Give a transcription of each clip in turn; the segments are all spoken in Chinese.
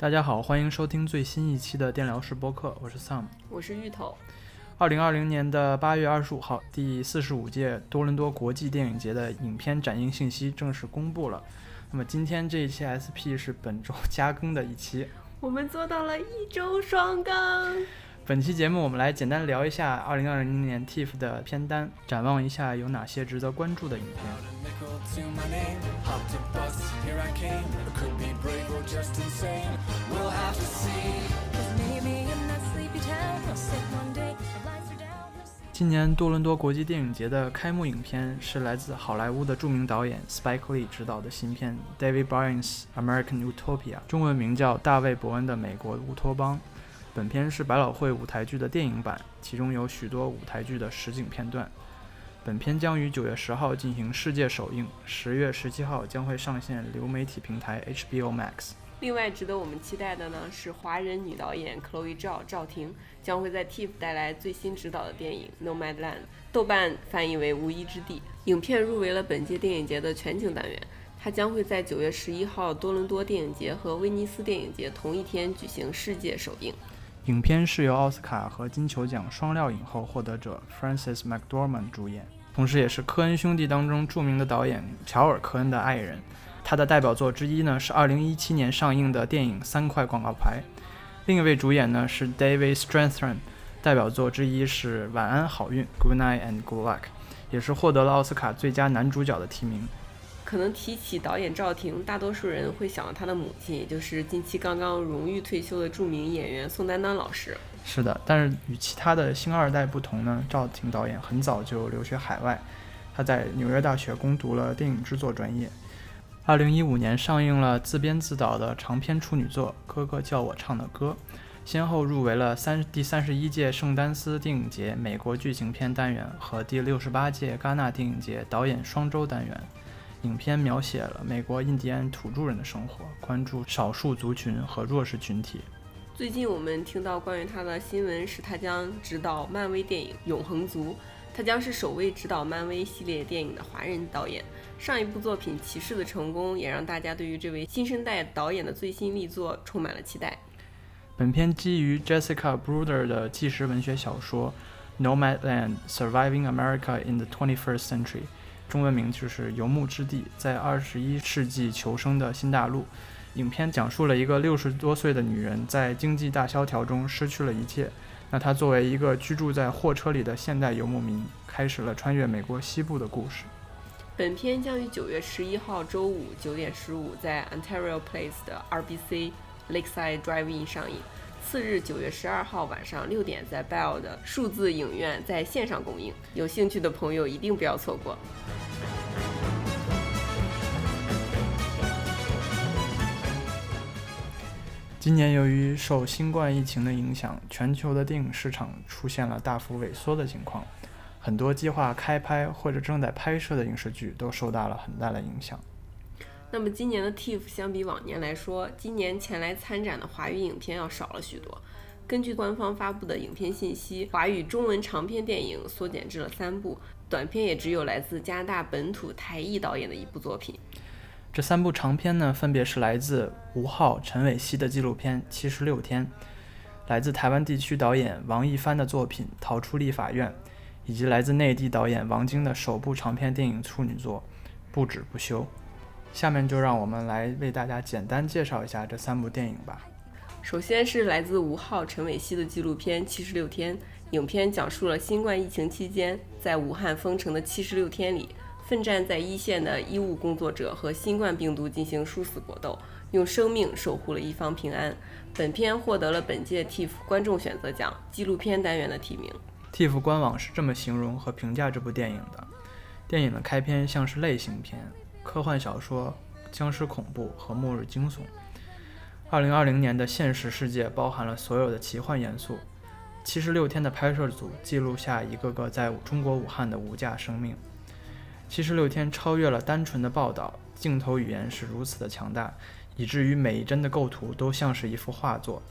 大家好，欢迎收听最新一期的电疗室播客，我是 Sam，我是芋头。二零二零年的八月二十五号，第四十五届多伦多国际电影节的影片展映信息正式公布了。那么今天这一期 SP 是本周加更的一期，我们做到了一周双更。本期节目我们来简单聊一下二零二零年 TIFF 的片单，展望一下有哪些值得关注的影片。今年多伦多国际电影节的开幕影片是来自好莱坞的著名导演 Spike Lee 执导的新片 David Byrne's American Utopia，中文名叫大卫·伯恩的美国乌托邦。本片是百老汇舞台剧的电影版，其中有许多舞台剧的实景片段。本片将于九月十号进行世界首映，十月十七号将会上线流媒体平台 HBO Max。另外，值得我们期待的呢是华人女导演 Chloe Zhao 赵婷将会在 TIFF 带来最新执导的电影《Nomadland》，豆瓣翻译为《无依之地》。影片入围了本届电影节的全景单元，它将会在九月十一号多伦多电影节和威尼斯电影节同一天举行世界首映。影片是由奥斯卡和金球奖双料影后获得者 Frances McDormand 主演，同时也是科恩兄弟当中著名的导演乔尔·科恩的爱人。他的代表作之一呢是2017年上映的电影《三块广告牌》，另一位主演呢是 David Strathairn，代表作之一是《晚安好运》（Good Night and Good Luck），也是获得了奥斯卡最佳男主角的提名。可能提起导演赵婷，大多数人会想到他的母亲，也就是近期刚刚荣誉退休的著名演员宋丹丹老师。是的，但是与其他的星二代不同呢，赵婷导演很早就留学海外，他在纽约大学攻读了电影制作专业。二零一五年上映了自编自导的长篇处女作《哥哥叫我唱的歌》，先后入围了三第三十一届圣丹斯电影节美国剧情片单元和第六十八届戛纳电影节导演双周单元。影片描写了美国印第安土著人的生活，关注少数族群和弱势群体。最近我们听到关于他的新闻是，他将执导漫威电影《永恒族》，他将是首位执导漫威系列电影的华人导演。上一部作品《骑士》的成功，也让大家对于这位新生代导演的最新力作充满了期待。本片基于 Jessica Bruder 的纪实文学小说《Nomadland: Surviving America in the 21st Century》，中文名就是《游牧之地：在二十一世纪求生的新大陆》。影片讲述了一个六十多岁的女人在经济大萧条中失去了一切。那她作为一个居住在货车里的现代游牧民，开始了穿越美国西部的故事。本片将于九月十一号周五九点十五在 Ontario Place 的 RBC Lakeside Drive-In 上映，次日九月十二号晚上六点在 Bell 的数字影院在线上公映。有兴趣的朋友一定不要错过。今年由于受新冠疫情的影响，全球的电影市场出现了大幅萎缩的情况，很多计划开拍或者正在拍摄的影视剧都受到了很大的影响。那么今年的 TIFF 相比往年来说，今年前来参展的华语影片要少了许多。根据官方发布的影片信息，华语中文长片电影缩减至了三部，短片也只有来自加拿大本土台裔导演的一部作品。这三部长片呢，分别是来自吴昊、陈伟希的纪录片《七十六天》，来自台湾地区导演王一帆的作品《逃出立法院》，以及来自内地导演王晶的首部长片电影处女作《不止不休》。下面就让我们来为大家简单介绍一下这三部电影吧。首先是来自吴昊、陈伟希的纪录片《七十六天》，影片讲述了新冠疫情期间在武汉封城的七十六天里。奋战在一线的医务工作者和新冠病毒进行殊死搏斗，用生命守护了一方平安。本片获得了本届 TIFF 观众选择奖纪录片单元的提名。TIF 官网是这么形容和评价这部电影的：电影的开篇像是类型片、科幻小说、僵尸恐怖和末日惊悚。2020年的现实世界包含了所有的奇幻元素。七十六天的拍摄组记录下一个个在中国武汉的无价生命。七十六天超越了单纯的报道，镜头语言是如此的强大，以至于每一帧的构图都像是一幅画作。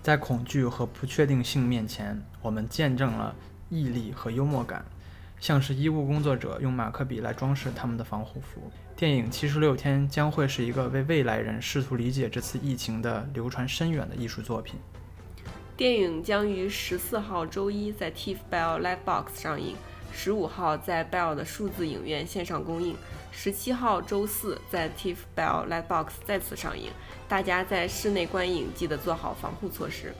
在恐惧和不确定性面前，我们见证了毅力和幽默感。像是医务工作者用马克笔来装饰他们的防护服。电影《七十六天》将会是一个为未来人试图理解这次疫情的流传深远的艺术作品。电影将于十四号周一在 TIFF Bell Livebox 上映，十五号在 Bell 的数字影院线上公映，十七号周四在 TIFF Bell Lightbox 再次上映。大家在室内观影记得做好防护措施。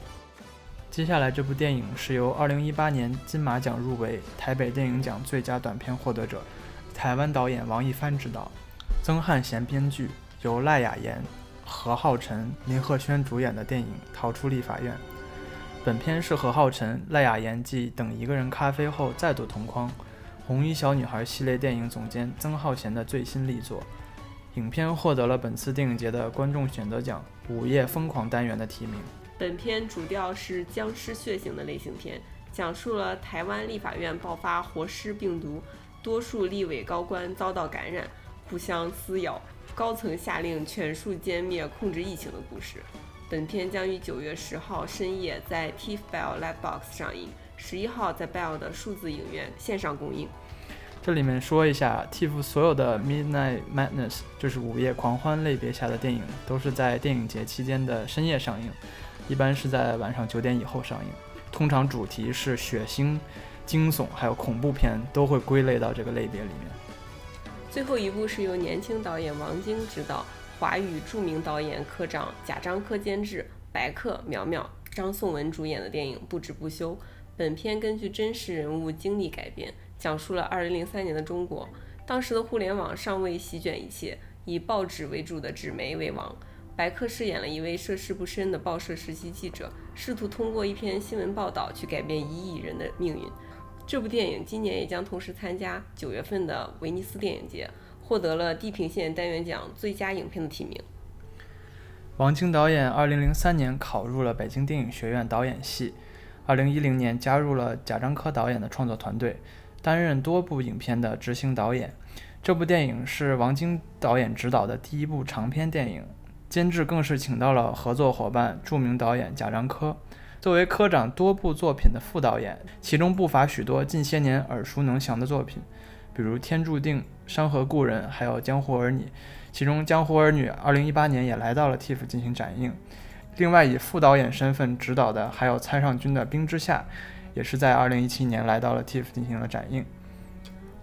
接下来，这部电影是由2018年金马奖入围台北电影奖最佳短片获得者，台湾导演王一帆执导，曾汉贤编剧，由赖雅妍、何浩晨、林鹤轩主演的电影《逃出立法院》。本片是何浩晨、赖雅妍继《等一个人咖啡》后再度同框，《红衣小女孩》系列电影总监曾浩贤的最新力作。影片获得了本次电影节的观众选择奖“午夜疯狂”单元的提名。本片主调是僵尸血腥的类型片，讲述了台湾立法院爆发活尸病毒，多数立委高官遭到感染，互相撕咬，高层下令全数歼灭，控制疫情的故事。本片将于九月十号深夜在 TIFF Bell Livebox 上映，十一号在 Bell 的数字影院线上公映。这里面说一下，TIFF 所有的 Midnight Madness 就是午夜狂欢类别下的电影，都是在电影节期间的深夜上映，一般是在晚上九点以后上映。通常主题是血腥、惊悚，还有恐怖片都会归类到这个类别里面。最后一部是由年轻导演王晶执导。华语著名导演、科长贾樟柯监制，白客、苗苗、张颂文主演的电影《不止不休》。本片根据真实人物经历改编，讲述了2003年的中国。当时的互联网尚未席卷一切，以报纸为主的纸媒为王。白客饰演了一位涉世不深的报社实习记者，试图通过一篇新闻报道去改变一亿人的命运。这部电影今年也将同时参加九月份的威尼斯电影节。获得了地平线单元奖最佳影片的提名。王晶导演2003年考入了北京电影学院导演系，2010年加入了贾樟柯导演的创作团队，担任多部影片的执行导演。这部电影是王晶导演执导的第一部长片电影，监制更是请到了合作伙伴著名导演贾樟柯。作为科长多部作品的副导演，其中不乏许多近些年耳熟能详的作品。比如《天注定》《山河故人》，还有《江湖儿女》，其中《江湖儿女》2018年也来到了 TIFF 进行展映。另外，以副导演身份执导的还有蔡尚君的《冰之下》，也是在2017年来到了 TIFF 进行了展映。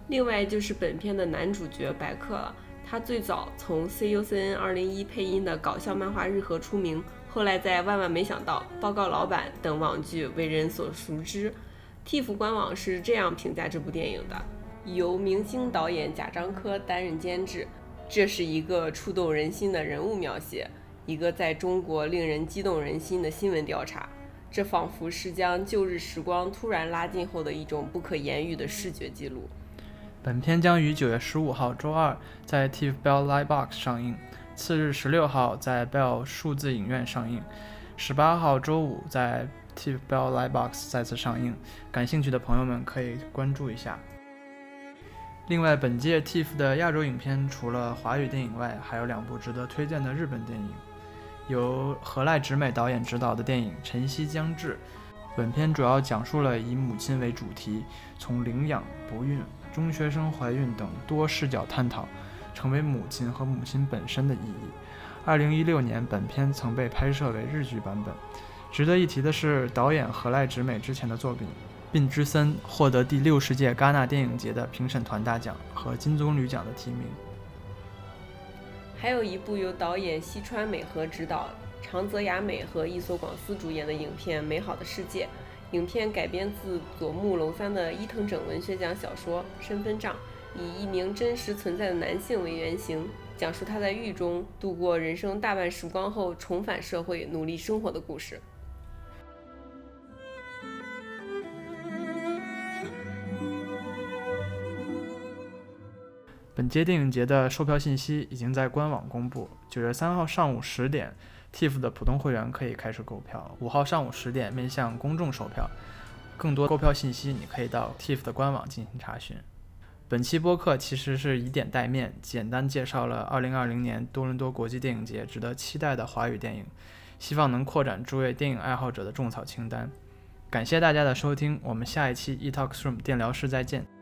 另外就是本片的男主角白客了，他最早从 CUCN 201配音的搞笑漫画《日和》出名，后来在《万万没想到》《报告老板》等网剧为人所熟知。TIFF 官网是这样评价这部电影的。由明星导演贾樟柯担任监制，这是一个触动人心的人物描写，一个在中国令人激动人心的新闻调查。这仿佛是将旧日时光突然拉近后的一种不可言喻的视觉记录。本片将于九月十五号周二在 TIFF Bell Livebox 上映，次日十六号在 Bell 数字影院上映，十八号周五在 TIFF Bell Livebox 再次上映。感兴趣的朋友们可以关注一下。另外，本届 TIFF 的亚洲影片除了华语电影外，还有两部值得推荐的日本电影，由何濑直美导演执导的电影《晨曦将至》。本片主要讲述了以母亲为主题，从领养、不孕、中学生怀孕等多视角探讨成为母亲和母亲本身的意义。二零一六年，本片曾被拍摄为日剧版本。值得一提的是，导演何濑直美之前的作品。《并之森》获得第六十届戛纳电影节的评审团大奖和金棕榈奖的提名。还有一部由导演西川美和执导、长泽雅美和伊索广司主演的影片《美好的世界》。影片改编自佐木龙三的伊藤整文学奖小说《身份账》，以一名真实存在的男性为原型，讲述他在狱中度过人生大半时光后重返社会、努力生活的故事。本届电影节的售票信息已经在官网公布。九月三号上午十点，TIFF 的普通会员可以开始购票；五号上午十点面向公众售票。更多购票信息，你可以到 TIFF 的官网进行查询。本期播客其实是以点带面，简单介绍了2020年多伦多国际电影节值得期待的华语电影，希望能扩展诸位电影爱好者的种草清单。感谢大家的收听，我们下一期 E Talk Room 电疗室再见。